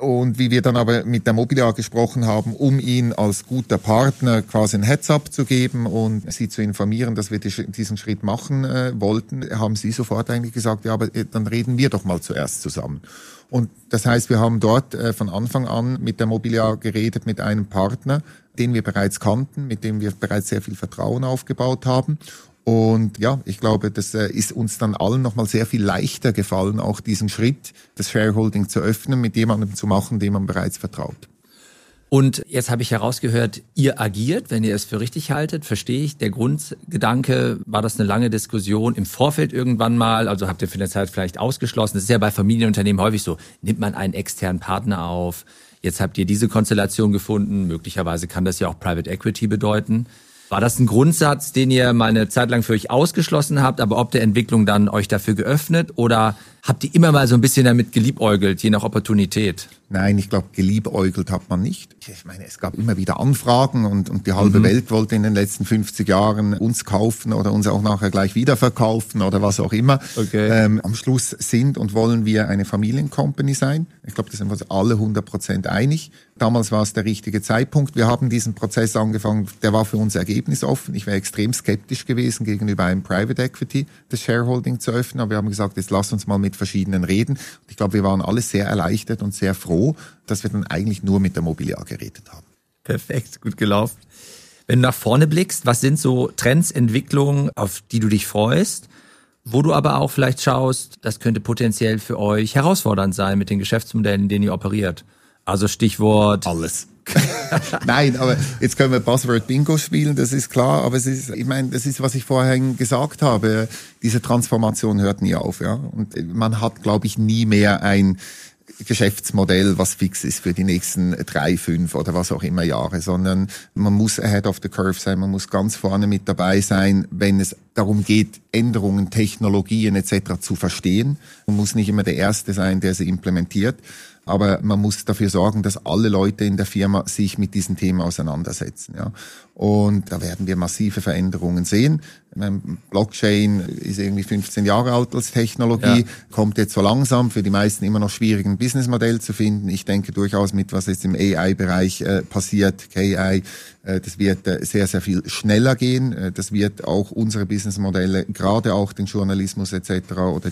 Und wie wir dann aber mit der Mobiliar gesprochen haben, um ihn als guter Partner quasi ein Heads-up zu geben und sie zu informieren, dass wir diesen Schritt machen äh, wollten, haben sie sofort eigentlich gesagt, ja, aber äh, dann reden wir doch mal zuerst zusammen. Und das heißt, wir haben dort äh, von Anfang an mit der Mobiliar geredet, mit einem Partner, den wir bereits kannten, mit dem wir bereits sehr viel Vertrauen aufgebaut haben. Und ja, ich glaube, das äh, ist uns dann allen nochmal sehr viel leichter gefallen, auch diesen Schritt, das Shareholding zu öffnen, mit jemandem zu machen, dem man bereits vertraut. Und jetzt habe ich herausgehört, ihr agiert, wenn ihr es für richtig haltet, verstehe ich. Der Grundgedanke, war das eine lange Diskussion im Vorfeld irgendwann mal, also habt ihr für eine Zeit vielleicht ausgeschlossen. Das ist ja bei Familienunternehmen häufig so, nimmt man einen externen Partner auf, jetzt habt ihr diese Konstellation gefunden, möglicherweise kann das ja auch Private Equity bedeuten. War das ein Grundsatz, den ihr mal eine Zeit lang für euch ausgeschlossen habt, aber ob der Entwicklung dann euch dafür geöffnet oder habt ihr immer mal so ein bisschen damit geliebäugelt, je nach Opportunität? Nein, ich glaube, geliebäugelt hat man nicht. Ich meine, es gab immer wieder Anfragen und, und die halbe mhm. Welt wollte in den letzten 50 Jahren uns kaufen oder uns auch nachher gleich wieder verkaufen oder was auch immer. Okay. Ähm, am Schluss sind und wollen wir eine Familiencompany sein. Ich glaube, da sind wir uns alle 100 Prozent einig. Damals war es der richtige Zeitpunkt. Wir haben diesen Prozess angefangen, der war für uns ergebnisoffen. Ich wäre extrem skeptisch gewesen, gegenüber einem Private Equity das Shareholding zu öffnen. Aber wir haben gesagt, jetzt lass uns mal mit verschiedenen reden. Und ich glaube, wir waren alle sehr erleichtert und sehr froh dass wir dann eigentlich nur mit der Mobiliar geredet haben. Perfekt, gut gelaufen. Wenn du nach vorne blickst, was sind so Trends, Entwicklungen, auf die du dich freust, wo du aber auch vielleicht schaust, das könnte potenziell für euch herausfordernd sein mit den Geschäftsmodellen, in denen ihr operiert? Also Stichwort alles. <laughs> Nein, aber jetzt können wir Buzzword Bingo spielen, das ist klar, aber es ist, ich meine, das ist, was ich vorhin gesagt habe, diese Transformation hört nie auf, ja. Und man hat, glaube ich, nie mehr ein Geschäftsmodell, was fix ist für die nächsten drei, fünf oder was auch immer Jahre, sondern man muss ahead of the curve sein, man muss ganz vorne mit dabei sein, wenn es darum geht, Änderungen, Technologien etc. zu verstehen. Man muss nicht immer der Erste sein, der sie implementiert, aber man muss dafür sorgen, dass alle Leute in der Firma sich mit diesen Themen auseinandersetzen. Ja. Und da werden wir massive Veränderungen sehen. Blockchain ist irgendwie 15 Jahre alt als Technologie, ja. kommt jetzt so langsam, für die meisten immer noch schwierig, ein Businessmodell zu finden. Ich denke durchaus mit, was jetzt im AI-Bereich äh, passiert, KI, äh, das wird äh, sehr, sehr viel schneller gehen. Äh, das wird auch unsere Businessmodelle, gerade auch den Journalismus etc. oder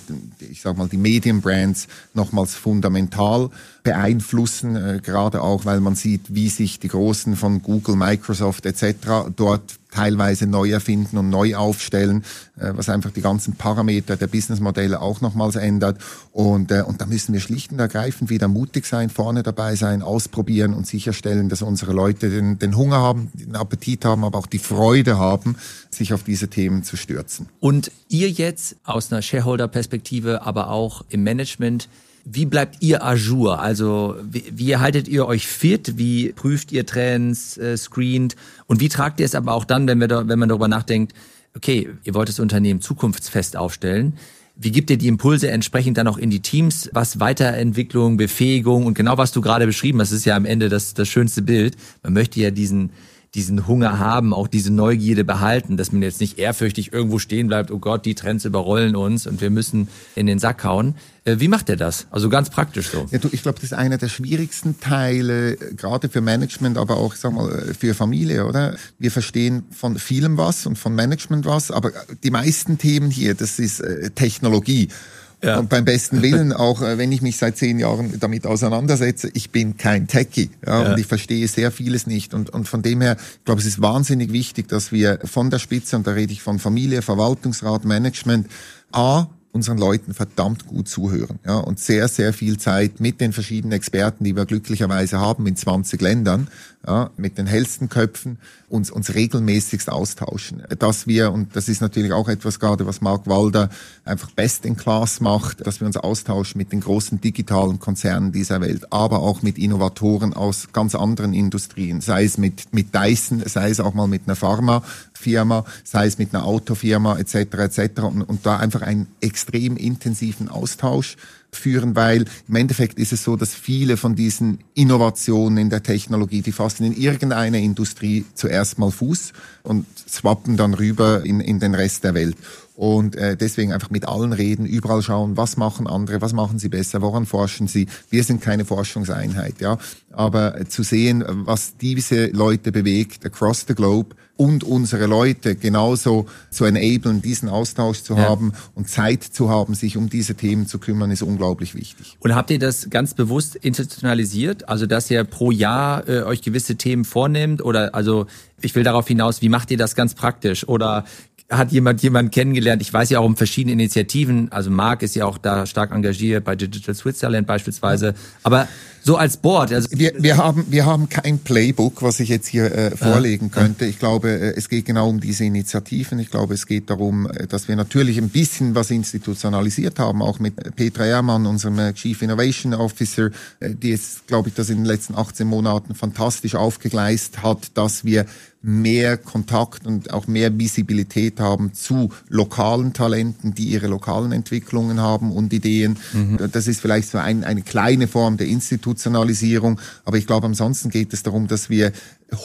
ich sage mal die Medienbrands nochmals fundamental beeinflussen, gerade auch, weil man sieht, wie sich die Großen von Google, Microsoft etc. dort teilweise neu erfinden und neu aufstellen, äh, was einfach die ganzen Parameter der Businessmodelle auch nochmals ändert. Und, äh, und da müssen wir schlicht und ergreifend wieder mutig sein, vorne dabei sein, ausprobieren und sicherstellen, dass unsere Leute den, den Hunger haben, den Appetit haben, aber auch die Freude haben, sich auf diese Themen zu stürzen. Und ihr jetzt aus einer Shareholder-Perspektive, aber auch im Management, wie bleibt ihr ajour? Also wie, wie haltet ihr euch fit? Wie prüft ihr Trends, äh, screent? Und wie tragt ihr es aber auch dann, wenn, wir da, wenn man darüber nachdenkt, okay, ihr wollt das Unternehmen zukunftsfest aufstellen, wie gibt ihr die Impulse entsprechend dann auch in die Teams, was Weiterentwicklung, Befähigung und genau was du gerade beschrieben hast, ist ja am Ende das, das schönste Bild. Man möchte ja diesen, diesen Hunger haben, auch diese Neugierde behalten, dass man jetzt nicht ehrfürchtig irgendwo stehen bleibt, oh Gott, die Trends überrollen uns und wir müssen in den Sack hauen. Äh, wie macht er das? Also ganz praktisch so. Ja, du, ich glaube, das ist einer der schwierigsten Teile, gerade für Management, aber auch, sag mal, für Familie, oder? Wir verstehen von vielem was und von Management was, aber die meisten Themen hier, das ist äh, Technologie. Ja. Und beim besten Willen, auch äh, wenn ich mich seit zehn Jahren damit auseinandersetze, ich bin kein Techie ja, ja. und ich verstehe sehr vieles nicht. Und, und von dem her, ich glaube, es ist wahnsinnig wichtig, dass wir von der Spitze, und da rede ich von Familie, Verwaltungsrat, Management, A, unseren Leuten verdammt gut zuhören ja, und sehr, sehr viel Zeit mit den verschiedenen Experten, die wir glücklicherweise haben in 20 Ländern, ja, mit den hellsten Köpfen uns, uns regelmäßigst austauschen. Dass wir, und das ist natürlich auch etwas gerade, was Mark Walder einfach best in class macht, dass wir uns austauschen mit den großen digitalen Konzernen dieser Welt, aber auch mit Innovatoren aus ganz anderen Industrien, sei es mit, mit Dyson, sei es auch mal mit einer Pharmafirma, sei es mit einer Autofirma etc. etc. Und, und da einfach einen extrem intensiven Austausch führen, weil im Endeffekt ist es so, dass viele von diesen Innovationen in der Technologie, die fassen in irgendeiner Industrie zuerst mal Fuß und swappen dann rüber in, in den Rest der Welt. Und äh, deswegen einfach mit allen reden, überall schauen, was machen andere, was machen sie besser, woran forschen sie. Wir sind keine Forschungseinheit, ja. Aber äh, zu sehen, was diese Leute bewegt, across the globe, und unsere Leute genauso zu enablen, diesen Austausch zu ja. haben und Zeit zu haben, sich um diese Themen zu kümmern, ist unglaublich wichtig. Und habt ihr das ganz bewusst institutionalisiert? Also, dass ihr pro Jahr äh, euch gewisse Themen vornehmt? Oder also ich will darauf hinaus, wie macht ihr das ganz praktisch? Oder hat jemand jemand kennengelernt. Ich weiß ja auch um verschiedene Initiativen. Also Marc ist ja auch da stark engagiert bei Digital Switzerland beispielsweise. Aber so als Board. Also wir, wir haben wir haben kein Playbook, was ich jetzt hier äh, vorlegen ja. könnte. Ich glaube, äh, es geht genau um diese Initiativen. Ich glaube, es geht darum, äh, dass wir natürlich ein bisschen was institutionalisiert haben, auch mit Petra Ehrmann, unserem äh, Chief Innovation Officer, die jetzt, glaube ich, das in den letzten 18 Monaten fantastisch aufgegleist hat, dass wir mehr Kontakt und auch mehr Visibilität haben zu lokalen Talenten, die ihre lokalen Entwicklungen haben und Ideen. Mhm. Das ist vielleicht so ein, eine kleine Form der Institutionalisierung, aber ich glaube, ansonsten geht es darum, dass wir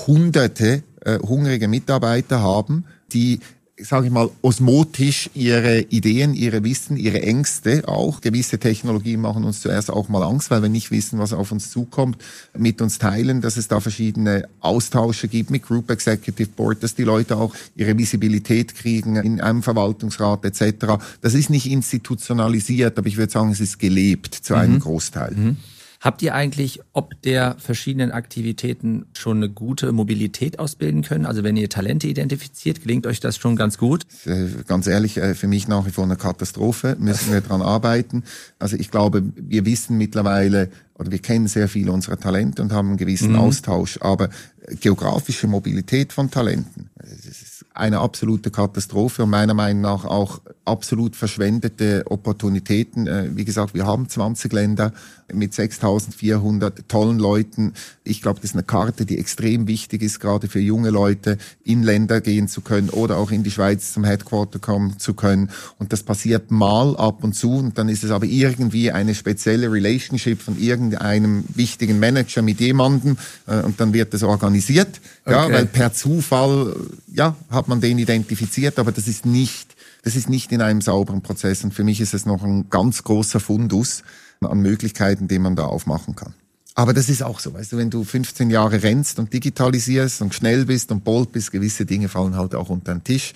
hunderte äh, hungrige Mitarbeiter haben, die sage ich mal, osmotisch ihre Ideen, ihre Wissen, ihre Ängste auch. Gewisse Technologien machen uns zuerst auch mal Angst, weil wir nicht wissen, was auf uns zukommt, mit uns teilen, dass es da verschiedene Austausche gibt mit Group Executive Board, dass die Leute auch ihre Visibilität kriegen in einem Verwaltungsrat etc. Das ist nicht institutionalisiert, aber ich würde sagen, es ist gelebt zu einem mhm. Großteil. Mhm. Habt ihr eigentlich ob der verschiedenen Aktivitäten schon eine gute Mobilität ausbilden können? Also wenn ihr Talente identifiziert, gelingt euch das schon ganz gut? Äh, ganz ehrlich, äh, für mich nach wie vor eine Katastrophe, müssen wir dran arbeiten. Also ich glaube, wir wissen mittlerweile, oder wir kennen sehr viele unserer Talente und haben einen gewissen mhm. Austausch, aber geografische Mobilität von Talenten, ist eine absolute Katastrophe und meiner Meinung nach auch absolut verschwendete Opportunitäten. Äh, wie gesagt, wir haben 20 Länder mit 6400 tollen Leuten. Ich glaube, das ist eine Karte, die extrem wichtig ist, gerade für junge Leute, in Länder gehen zu können oder auch in die Schweiz zum Headquarter kommen zu können. Und das passiert mal ab und zu und dann ist es aber irgendwie eine spezielle Relationship von irgendeinem wichtigen Manager mit jemandem äh, und dann wird das organisiert. Okay. Ja, weil per Zufall, ja, hat man den identifiziert, aber das ist nicht das ist nicht in einem sauberen Prozess und für mich ist es noch ein ganz großer Fundus an Möglichkeiten, den man da aufmachen kann. Aber das ist auch so, weißt du, wenn du 15 Jahre rennst und digitalisierst und schnell bist und bold bist, gewisse Dinge fallen halt auch unter den Tisch.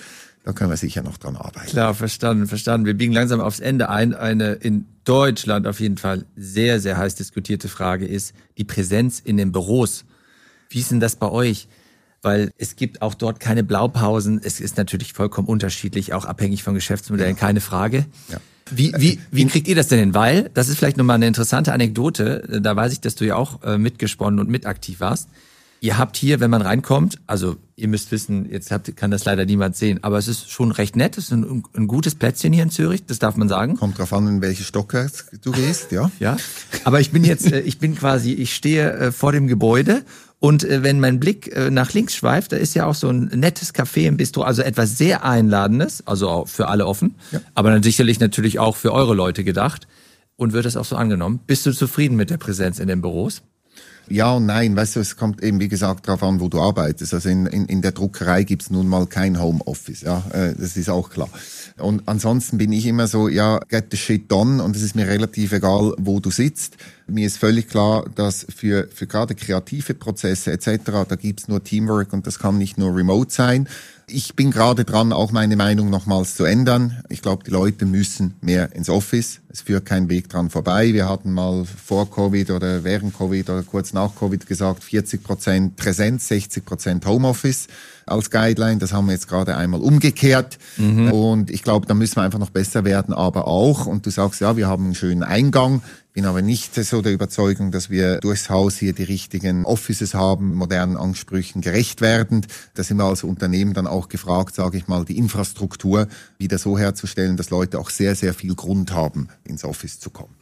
Da können wir sicher noch dran arbeiten. Klar, verstanden, verstanden. Wir biegen langsam aufs Ende ein. Eine in Deutschland auf jeden Fall sehr, sehr heiß diskutierte Frage ist die Präsenz in den Büros. Wie ist denn das bei euch? weil es gibt auch dort keine Blaupausen. Es ist natürlich vollkommen unterschiedlich, auch abhängig von Geschäftsmodellen, ja. keine Frage. Ja. Wie, wie, wie kriegt ihr das denn hin? Weil, das ist vielleicht nochmal eine interessante Anekdote, da weiß ich, dass du ja auch äh, mitgesponnen und mitaktiv warst. Ihr habt hier, wenn man reinkommt, also ihr müsst wissen, jetzt habt, kann das leider niemand sehen, aber es ist schon recht nett, es ist ein, ein gutes Plätzchen hier in Zürich, das darf man sagen. Kommt drauf an, in welche Stockwerk du gehst, ja. <laughs> ja, aber ich bin jetzt, äh, ich bin quasi, ich stehe äh, vor dem Gebäude und äh, wenn mein Blick äh, nach links schweift, da ist ja auch so ein nettes Café im Bistro, also etwas sehr Einladendes, also auch für alle offen, ja. aber dann sicherlich natürlich auch für eure Leute gedacht. Und wird das auch so angenommen? Bist du zufrieden mit der Präsenz in den Büros? Ja und nein, weißt du, es kommt eben wie gesagt darauf an, wo du arbeitest. Also in, in, in der Druckerei gibt's nun mal kein Homeoffice, ja, äh, das ist auch klar. Und ansonsten bin ich immer so, ja, get the shit done und es ist mir relativ egal, wo du sitzt. Mir ist völlig klar, dass für, für gerade kreative Prozesse etc., da gibt's nur Teamwork und das kann nicht nur remote sein. Ich bin gerade dran, auch meine Meinung nochmals zu ändern. Ich glaube, die Leute müssen mehr ins Office. Es führt kein Weg dran vorbei. Wir hatten mal vor Covid oder während Covid oder kurz nach Covid gesagt, 40 Prozent Präsenz, 60 Prozent Homeoffice als Guideline. Das haben wir jetzt gerade einmal umgekehrt. Mhm. Und ich glaube, da müssen wir einfach noch besser werden, aber auch, und du sagst, ja, wir haben einen schönen Eingang bin aber nicht so der Überzeugung, dass wir durchs Haus hier die richtigen Offices haben, modernen Ansprüchen gerecht werdend. Da sind wir als Unternehmen dann auch gefragt, sage ich mal, die Infrastruktur wieder so herzustellen, dass Leute auch sehr, sehr viel Grund haben, ins Office zu kommen.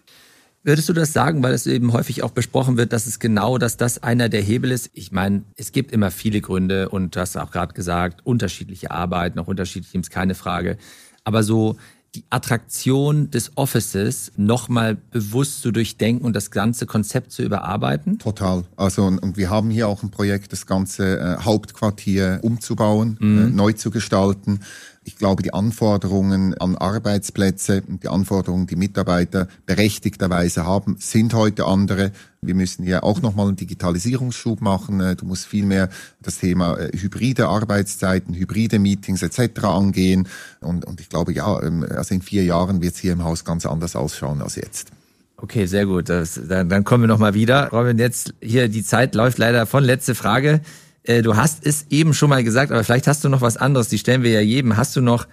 Würdest du das sagen, weil es eben häufig auch besprochen wird, dass es genau, dass das einer der Hebel ist? Ich meine, es gibt immer viele Gründe und du hast auch gerade gesagt, unterschiedliche Arbeiten, auch unterschiedliche Teams, keine Frage. Aber so die Attraktion des Offices nochmal bewusst zu durchdenken und das ganze Konzept zu überarbeiten? Total. Also und, und wir haben hier auch ein Projekt, das ganze äh, Hauptquartier umzubauen, mhm. äh, neu zu gestalten. Ich glaube, die Anforderungen an Arbeitsplätze und die Anforderungen, die Mitarbeiter berechtigterweise haben, sind heute andere. Wir müssen hier auch nochmal einen Digitalisierungsschub machen. Äh, du musst viel mehr das Thema äh, hybride Arbeitszeiten, hybride Meetings etc. angehen. Und, und ich glaube, ja, ähm, also in vier Jahren wird es hier im Haus ganz anders ausschauen als jetzt. Okay, sehr gut. Das, dann, dann kommen wir nochmal wieder. Robin, jetzt hier, die Zeit läuft leider davon. Letzte Frage. Äh, du hast es eben schon mal gesagt, aber vielleicht hast du noch was anderes, die stellen wir ja jedem. Hast du noch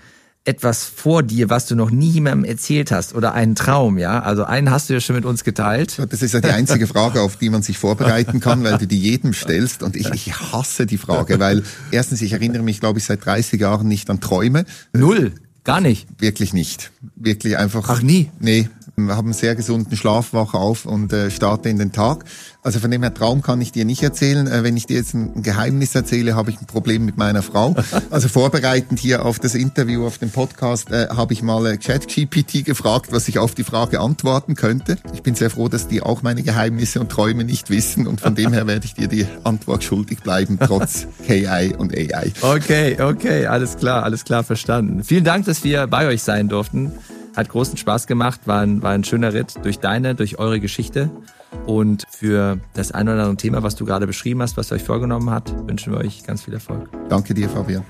etwas vor dir, was du noch niemandem erzählt hast oder einen Traum, ja? Also einen hast du ja schon mit uns geteilt. Das ist ja die einzige Frage, auf die man sich vorbereiten kann, weil du die jedem stellst und ich, ich hasse die Frage, weil erstens, ich erinnere mich, glaube ich, seit 30 Jahren nicht an Träume. Null. Gar nicht. Wirklich nicht. Wirklich einfach. Ach nie? Nee. Wir haben einen sehr gesunden Schlaf, wach auf und äh, starte in den Tag. Also von dem her Traum kann ich dir nicht erzählen. Äh, wenn ich dir jetzt ein Geheimnis erzähle, habe ich ein Problem mit meiner Frau. <laughs> Also vorbereitend hier auf das Interview, auf den Podcast, äh, habe ich mal äh, ChatGPT gefragt, was ich auf die Frage antworten könnte. Ich bin sehr froh, dass die auch meine Geheimnisse und Träume nicht wissen und von dem her werde ich dir die Antwort schuldig bleiben, trotz <laughs> KI und AI. Okay, okay, alles klar, alles klar verstanden. Vielen Dank, dass wir bei euch sein durften. Hat großen Spaß gemacht, war ein, war ein schöner Ritt durch deine, durch eure Geschichte. Und für das ein oder andere Thema, was du gerade beschrieben hast, was ihr euch vorgenommen habt, wünschen wir euch ganz viel Erfolg. Danke dir, Fabian.